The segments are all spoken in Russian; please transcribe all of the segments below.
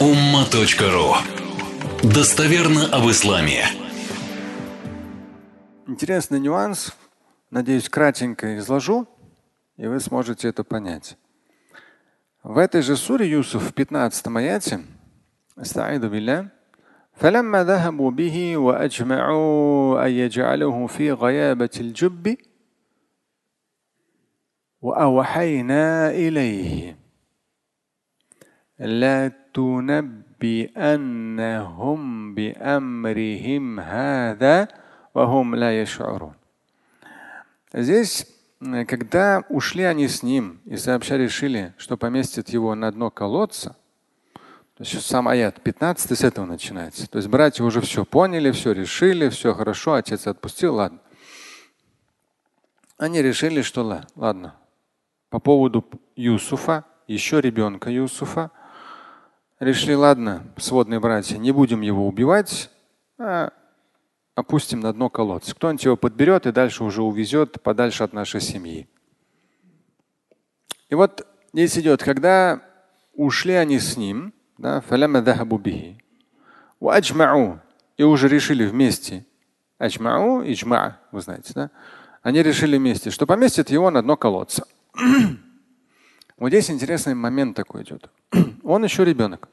umma.ru Достоверно об исламе. Интересный нюанс. Надеюсь, кратенько изложу, и вы сможете это понять. В этой же суре Юсуф в 15 аяте استعيذ بالله فلما ذهبوا به وأجمعوا أن يجعلوه في غيابة الجب وأوحينا إليه لتنبئنهم بأمرهم هذا وهم لا يشعرون. Здесь, когда ушли они с ним и сообща решили, что поместят его на дно колодца, то есть сам аят 15 с этого начинается. То есть братья уже все поняли, все решили, все хорошо, отец отпустил, ладно. Они решили, что ладно, по поводу Юсуфа, еще ребенка Юсуфа, решили, ладно, сводные братья, не будем его убивать, а опустим на дно колодца. Кто-нибудь его подберет и дальше уже увезет подальше от нашей семьи. И вот здесь идет, когда ушли они с ним, да, и уже решили вместе. Аджмау, иджма, вы знаете, да? Они решили вместе, что поместят его на дно колодца. вот здесь интересный момент такой идет. Он еще ребенок.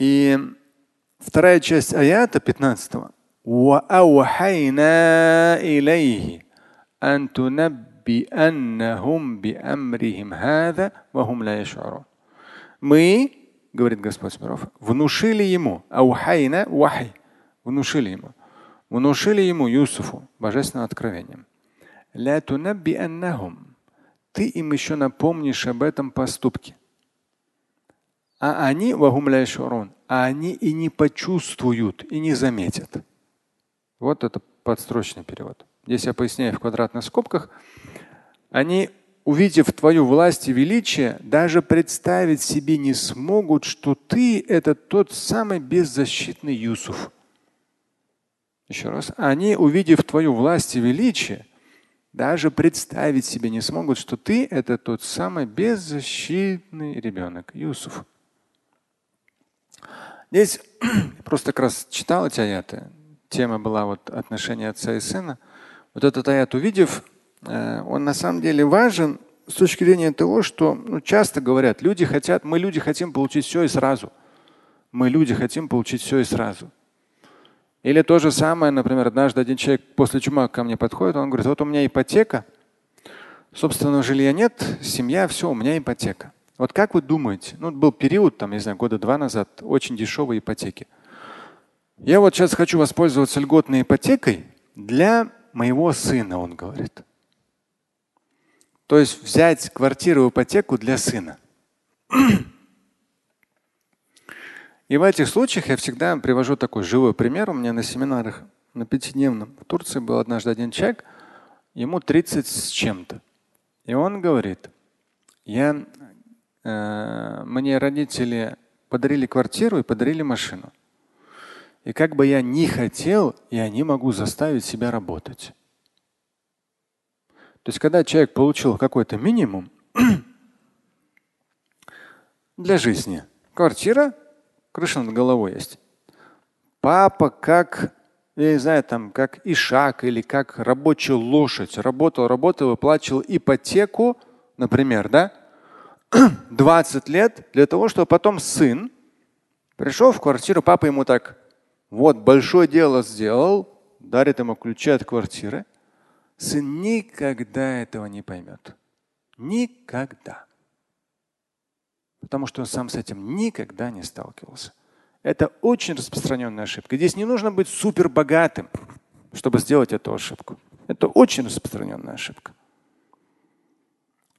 И вторая часть аята 15-го. Мы, говорит Господь миров, внушили ему, аухайна вахи, внушили ему, внушили ему Юсуфу божественным откровением. Ты им еще напомнишь об этом поступке. А они, а они и не почувствуют, и не заметят. Вот это подстрочный перевод. Здесь я поясняю в квадратных скобках. Они, увидев твою власть и величие, даже представить себе не смогут, что ты это тот самый беззащитный Юсуф. Еще раз. Они, увидев твою власть и величие, даже представить себе не смогут, что ты это тот самый беззащитный ребенок, Юсуф. Здесь просто как раз читал эти аяты. Тема была вот отношения отца и сына. Вот этот аят увидев, э, он на самом деле важен с точки зрения того, что ну, часто говорят, люди хотят, мы люди хотим получить все и сразу. Мы люди хотим получить все и сразу. Или то же самое, например, однажды один человек после чума ко мне подходит, он говорит, вот у меня ипотека, собственного жилья нет, семья, все, у меня ипотека. Вот как вы думаете, ну был период, там, не знаю, года два назад, очень дешевые ипотеки. Я вот сейчас хочу воспользоваться льготной ипотекой для моего сына, он говорит. То есть взять квартиру в ипотеку для сына. И в этих случаях я всегда привожу такой живой пример. У меня на семинарах на пятидневном в Турции был однажды один человек, ему 30 с чем-то. И он говорит, я мне родители подарили квартиру и подарили машину. И как бы я ни хотел, я не могу заставить себя работать. То есть, когда человек получил какой-то минимум для жизни, квартира, крыша над головой есть. Папа как, я не знаю, там, как ишак или как рабочая лошадь, работал, работал, выплачивал ипотеку, например, да? 20 лет для того, чтобы потом сын пришел в квартиру, папа ему так, вот большое дело сделал, дарит ему ключи от квартиры. Сын никогда этого не поймет. Никогда. Потому что он сам с этим никогда не сталкивался. Это очень распространенная ошибка. Здесь не нужно быть супер богатым, чтобы сделать эту ошибку. Это очень распространенная ошибка.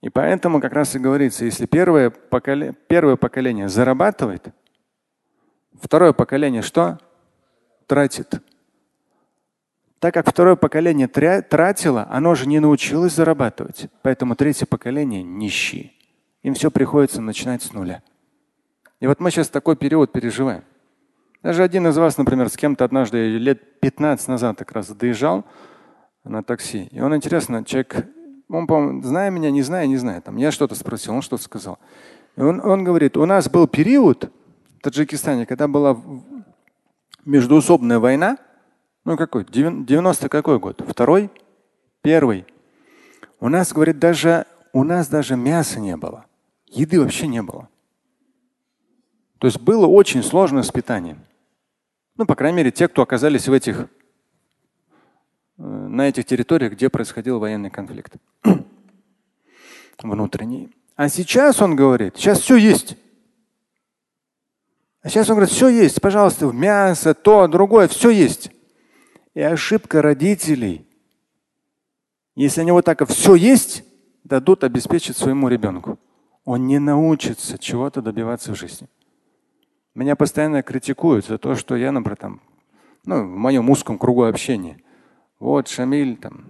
И поэтому как раз и говорится, если первое поколение, первое поколение зарабатывает, второе поколение что? Тратит. Так как второе поколение тратило, оно же не научилось зарабатывать. Поэтому третье поколение нищие. Им все приходится начинать с нуля. И вот мы сейчас такой период переживаем. Даже один из вас, например, с кем-то однажды лет 15 назад как раз доезжал на такси. И он, интересно, человек он, по-моему, зная меня, не зная, не знаю. Там, я что-то спросил, он что-то сказал. Он, он говорит, у нас был период в Таджикистане, когда была междуусобная война. Ну какой? 90 какой год? Второй? Первый. У нас, говорит, даже у нас даже мяса не было. Еды вообще не было. То есть было очень сложно с питанием. Ну, по крайней мере, те, кто оказались в этих, э, на этих территориях, где происходил военный конфликт. Внутренний. А сейчас он говорит, сейчас все есть. А сейчас он говорит, все есть, пожалуйста, мясо, то, другое, все есть. И ошибка родителей. Если они вот так все есть, дадут обеспечить своему ребенку. Он не научится чего-то добиваться в жизни. Меня постоянно критикуют за то, что я, например, там, ну, в моем узком кругу общения. Вот Шамиль, там,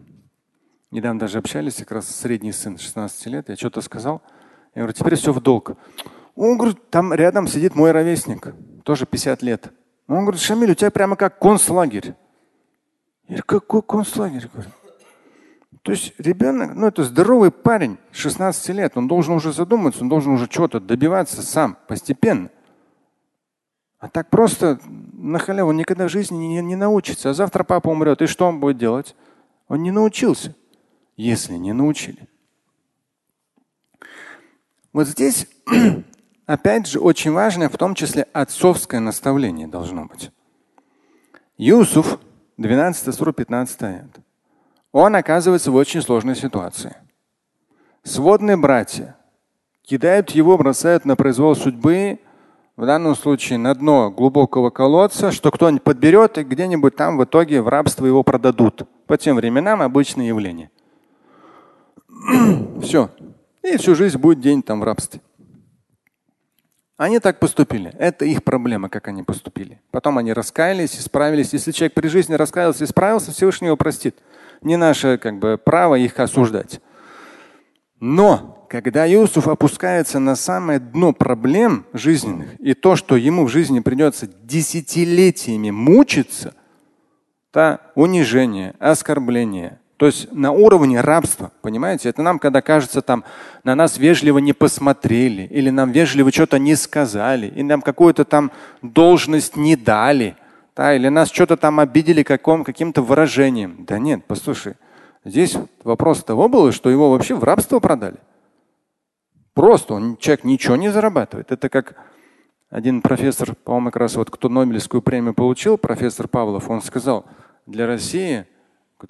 недавно даже общались, как раз средний сын 16 лет, я что-то сказал. Я говорю, теперь все в долг. Он говорит, там рядом сидит мой ровесник, тоже 50 лет. Он говорит, Шамиль, у тебя прямо как концлагерь. Я говорю, какой концлагерь? То есть ребенок, ну это здоровый парень, 16 лет, он должен уже задуматься, он должен уже чего-то добиваться сам, постепенно. А так просто на халяву никогда в жизни не, не научится. А завтра папа умрет, и что он будет делать? Он не научился, если не научили. Вот здесь, опять же, очень важное, в том числе отцовское наставление должно быть. Юсуф, 12 сура, 15 аят. Он оказывается в очень сложной ситуации. Сводные братья кидают его, бросают на произвол судьбы, в данном случае на дно глубокого колодца, что кто-нибудь подберет и где-нибудь там в итоге в рабство его продадут. По тем временам обычное явление. Все. И всю жизнь будет день там в рабстве. Они так поступили. Это их проблема, как они поступили. Потом они раскаялись, исправились. Если человек при жизни раскаялся, исправился, Всевышний его простит. Не наше как бы, право их осуждать. Но когда Иосиф опускается на самое дно проблем жизненных и то, что ему в жизни придется десятилетиями мучиться, это унижение, оскорбление, то есть на уровне рабства, понимаете? Это нам, когда кажется, там на нас вежливо не посмотрели, или нам вежливо что-то не сказали, или нам какую-то там должность не дали, да, или нас что-то там обидели каком, каким-то выражением. Да нет, послушай, здесь вопрос того был, что его вообще в рабство продали. Просто он, человек ничего не зарабатывает. Это как один профессор, по-моему, как раз вот кто Нобелевскую премию получил, профессор Павлов, он сказал, для России,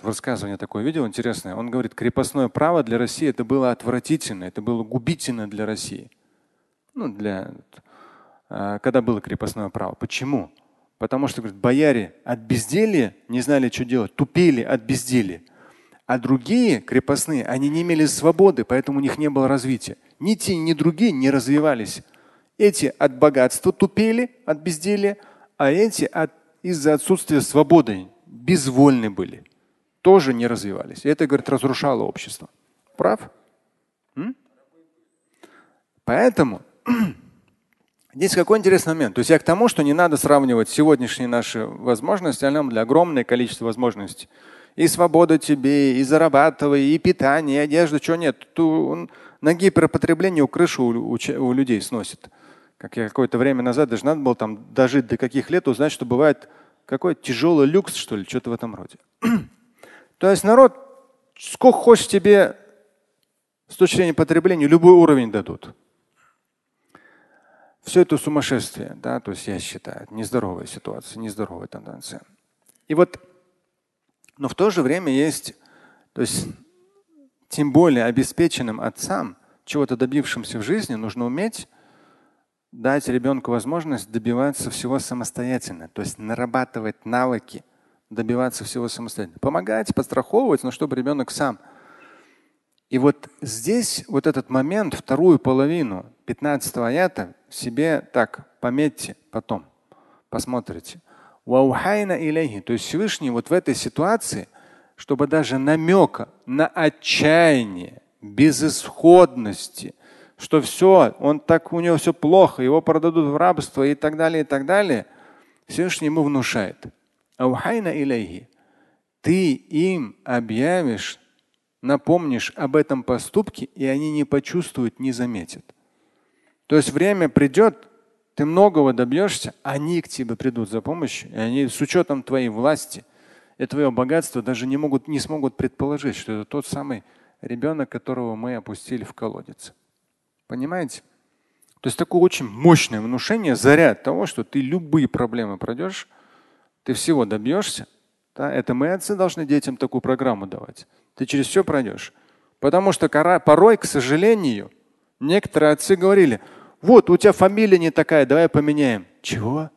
высказывание такое видел интересное, он говорит, крепостное право для России это было отвратительно, это было губительно для России. Ну, для, а, когда было крепостное право. Почему? Потому что говорит, бояре от безделия не знали, что делать, тупели от безделия. А другие крепостные, они не имели свободы, поэтому у них не было развития. Ни те, ни другие не развивались. Эти от богатства тупели, от безделия, а эти от, из-за отсутствия свободы безвольны были. Тоже не развивались. И это, говорит, разрушало общество. Прав? М? Поэтому здесь какой интересный момент. То есть я к тому, что не надо сравнивать сегодняшние наши возможности, а нам для огромное количество возможностей. И свобода тебе, и зарабатывай, и питание, и одежда, чего нет. Тут на гиперпотребление крышу у, у, у людей сносит. Как я какое-то время назад даже надо было там дожить до каких лет, узнать, что бывает какой тяжелый люкс, что ли, что-то в этом роде. То есть народ, сколько хочешь тебе с точки зрения потребления, любой уровень дадут. Все это сумасшествие, да, то есть я считаю, нездоровая ситуация, нездоровая тенденция. И вот, но в то же время есть, то есть тем более обеспеченным отцам, чего-то добившимся в жизни, нужно уметь дать ребенку возможность добиваться всего самостоятельно, то есть нарабатывать навыки, добиваться всего самостоятельно. Помогать, подстраховывать, но чтобы ребенок сам. И вот здесь вот этот момент, вторую половину 15 аята себе так пометьте потом, посмотрите. То есть Всевышний вот в этой ситуации – чтобы даже намека на отчаяние, безысходности, что все, он так, у него все плохо, его продадут в рабство и так далее, и так далее, Всевышний ему внушает. Ты им объявишь, напомнишь об этом поступке, и они не почувствуют, не заметят. То есть время придет, ты многого добьешься, они к тебе придут за помощью, и они с учетом твоей власти и твоего богатства даже не, могут, не смогут предположить, что это тот самый ребенок, которого мы опустили в колодец. Понимаете? То есть такое очень мощное внушение, заряд того, что ты любые проблемы пройдешь, ты всего добьешься. Да? Это мы отцы должны детям такую программу давать. Ты через все пройдешь. Потому что порой, к сожалению, некоторые отцы говорили, вот у тебя фамилия не такая, давай поменяем. Чего?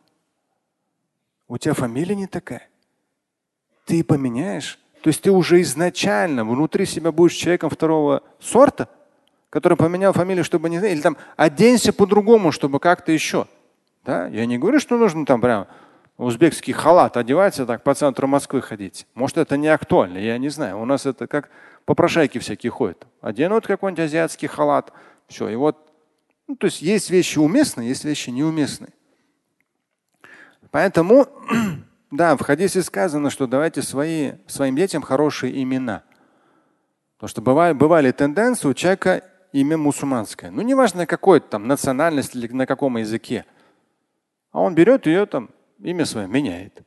У тебя фамилия не такая? Ты поменяешь? То есть ты уже изначально внутри себя будешь человеком второго сорта? который поменял фамилию, чтобы не или там оденься по-другому, чтобы как-то еще. Да? Я не говорю, что нужно там прям узбекский халат одеваться так по центру Москвы ходить. Может, это не актуально, я не знаю. У нас это как попрошайки всякие ходят. Оденут какой-нибудь азиатский халат, все. И вот, ну, то есть есть вещи уместные, есть вещи неуместные. Поэтому, да, в хадисе сказано, что давайте свои, своим детям хорошие имена. Потому что бывали, бывали тенденции у человека имя мусульманское. Ну, неважно, какой там национальность или на каком языке. А он берет ее там, имя свое меняет.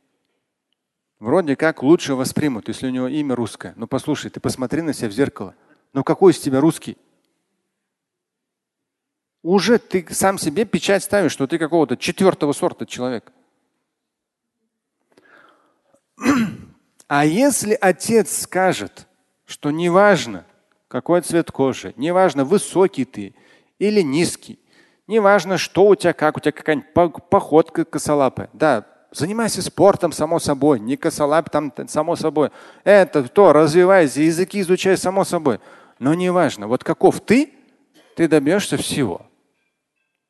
Вроде как лучше воспримут, если у него имя русское. Но послушай, ты посмотри на себя в зеркало. Ну какой из тебя русский? Уже ты сам себе печать ставишь, что ты какого-то четвертого сорта человек. А если отец скажет, что неважно, какой цвет кожи, неважно, высокий ты или низкий, неважно, что у тебя, как у тебя какая-нибудь походка косолапая. Да, занимайся спортом, само собой, не косолап там, само собой. Это то, развивайся, языки изучай, само собой. Но неважно, вот каков ты, ты добьешься всего.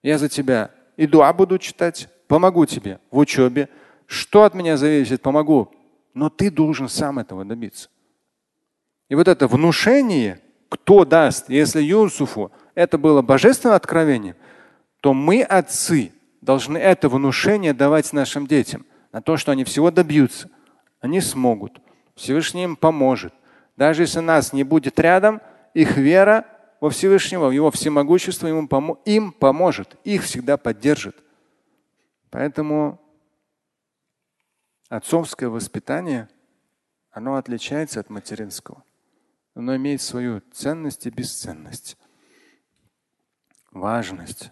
Я за тебя и дуа буду читать, помогу тебе в учебе. Что от меня зависит, помогу. Но ты должен сам этого добиться. И вот это внушение – кто даст, если Юсуфу это было божественное откровение, то мы, отцы, должны это внушение давать нашим детям на то, что они всего добьются. Они смогут. Всевышний им поможет. Даже если нас не будет рядом, их вера во Всевышнего, в Его всемогущество им, помо им поможет, их всегда поддержит. Поэтому отцовское воспитание, оно отличается от материнского оно имеет свою ценность и бесценность, важность.